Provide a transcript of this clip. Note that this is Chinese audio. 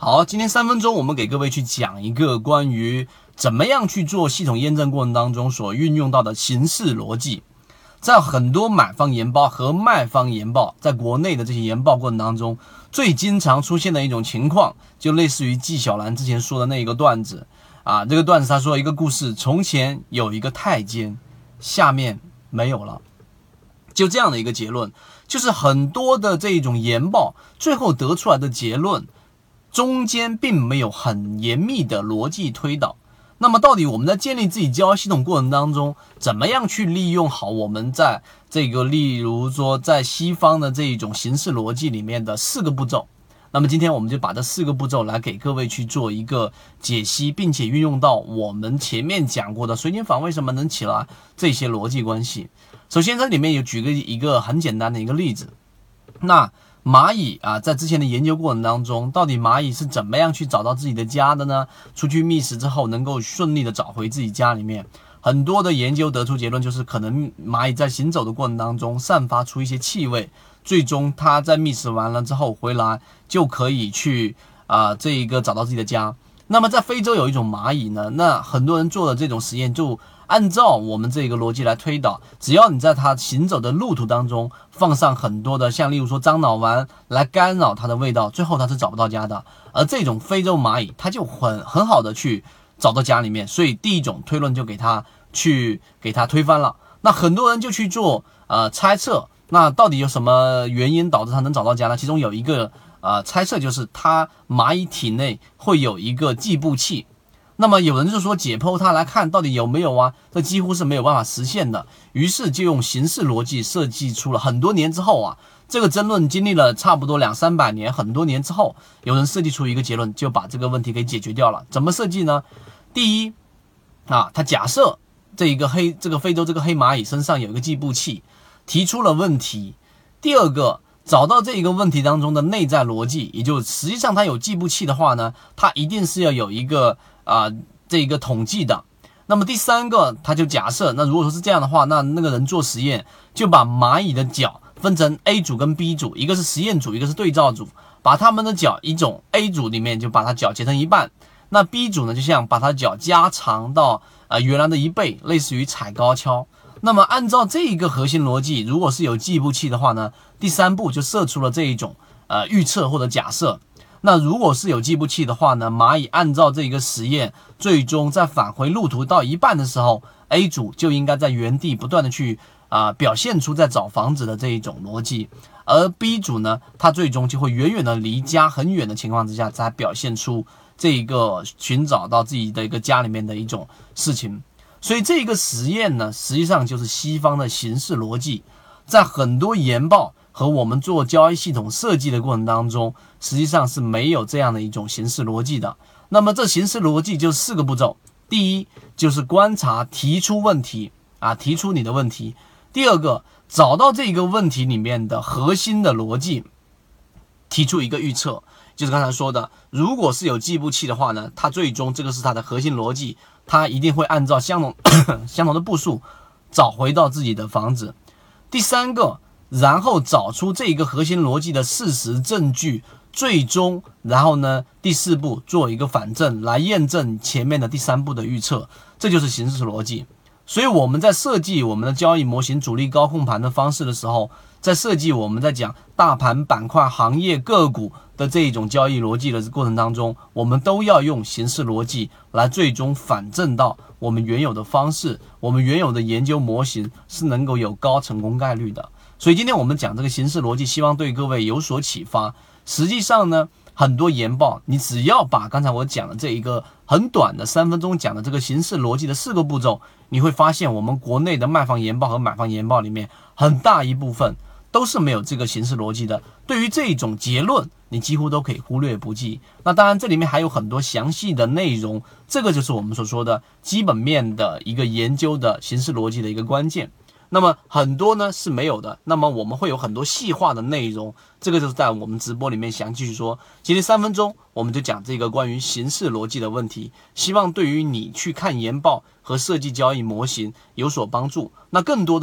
好，今天三分钟，我们给各位去讲一个关于怎么样去做系统验证过程当中所运用到的形式逻辑。在很多买方研报和卖方研报，在国内的这些研报过程当中，最经常出现的一种情况，就类似于纪晓岚之前说的那一个段子啊。这个段子他说一个故事：从前有一个太监，下面没有了，就这样的一个结论。就是很多的这种研报，最后得出来的结论，中间并没有很严密的逻辑推导。那么，到底我们在建立自己交易系统过程当中，怎么样去利用好我们在这个，例如说在西方的这一种形式逻辑里面的四个步骤？那么，今天我们就把这四个步骤来给各位去做一个解析，并且运用到我们前面讲过的水晶坊为什么能起来这些逻辑关系。首先，这里面有举个一个很简单的一个例子，那。蚂蚁啊，在之前的研究过程当中，到底蚂蚁是怎么样去找到自己的家的呢？出去觅食之后，能够顺利的找回自己家里面。很多的研究得出结论，就是可能蚂蚁在行走的过程当中散发出一些气味，最终它在觅食完了之后回来就可以去啊这一个找到自己的家。那么在非洲有一种蚂蚁呢，那很多人做的这种实验就。按照我们这个逻辑来推导，只要你在它行走的路途当中放上很多的，像例如说樟脑丸来干扰它的味道，最后它是找不到家的。而这种非洲蚂蚁，它就很很好的去找到家里面，所以第一种推论就给它去给它推翻了。那很多人就去做呃猜测，那到底有什么原因导致它能找到家呢？其中有一个呃猜测就是它蚂蚁体内会有一个计步器。那么有人就说解剖它来看到底有没有啊？这几乎是没有办法实现的。于是就用形式逻辑设计出了很多年之后啊，这个争论经历了差不多两三百年，很多年之后，有人设计出一个结论，就把这个问题给解决掉了。怎么设计呢？第一啊，他假设这一个黑这个非洲这个黑蚂蚁身上有一个计步器，提出了问题。第二个，找到这一个问题当中的内在逻辑，也就实际上它有计步器的话呢，它一定是要有一个。啊，这个统计的，那么第三个，他就假设，那如果说是这样的话，那那个人做实验就把蚂蚁的脚分成 A 组跟 B 组，一个是实验组，一个是对照组，把他们的脚一种 A 组里面就把它脚截成一半，那 B 组呢，就像把它脚加长到呃原来的一倍，类似于踩高跷。那么按照这一个核心逻辑，如果是有计步器的话呢，第三步就设出了这一种呃预测或者假设。那如果是有计步器的话呢？蚂蚁按照这一个实验，最终在返回路途到一半的时候，A 组就应该在原地不断的去啊表现出在找房子的这一种逻辑，而 B 组呢，它最终就会远远的离家很远的情况之下，才表现出这一个寻找到自己的一个家里面的一种事情。所以这个实验呢，实际上就是西方的形式逻辑，在很多研报。和我们做交易系统设计的过程当中，实际上是没有这样的一种形式逻辑的。那么这形式逻辑就四个步骤：第一就是观察，提出问题啊，提出你的问题；第二个找到这个问题里面的核心的逻辑，提出一个预测，就是刚才说的，如果是有计步器的话呢，它最终这个是它的核心逻辑，它一定会按照相同 相同的步数找回到自己的房子。第三个。然后找出这一个核心逻辑的事实证据，最终，然后呢，第四步做一个反证来验证前面的第三步的预测，这就是形式逻辑。所以我们在设计我们的交易模型主力高控盘的方式的时候，在设计我们在讲大盘板块、行业、个股的这一种交易逻辑的过程当中，我们都要用形式逻辑来最终反证到我们原有的方式，我们原有的研究模型是能够有高成功概率的。所以今天我们讲这个形式逻辑，希望对各位有所启发。实际上呢，很多研报，你只要把刚才我讲的这一个很短的三分钟讲的这个形式逻辑的四个步骤，你会发现我们国内的卖方研报和买方研报里面，很大一部分都是没有这个形式逻辑的。对于这种结论，你几乎都可以忽略不计。那当然，这里面还有很多详细的内容，这个就是我们所说的基本面的一个研究的形式逻辑的一个关键。那么很多呢是没有的，那么我们会有很多细化的内容，这个就是在我们直播里面详细去说。今天三分钟我们就讲这个关于形式逻辑的问题，希望对于你去看研报和设计交易模型有所帮助。那更多的。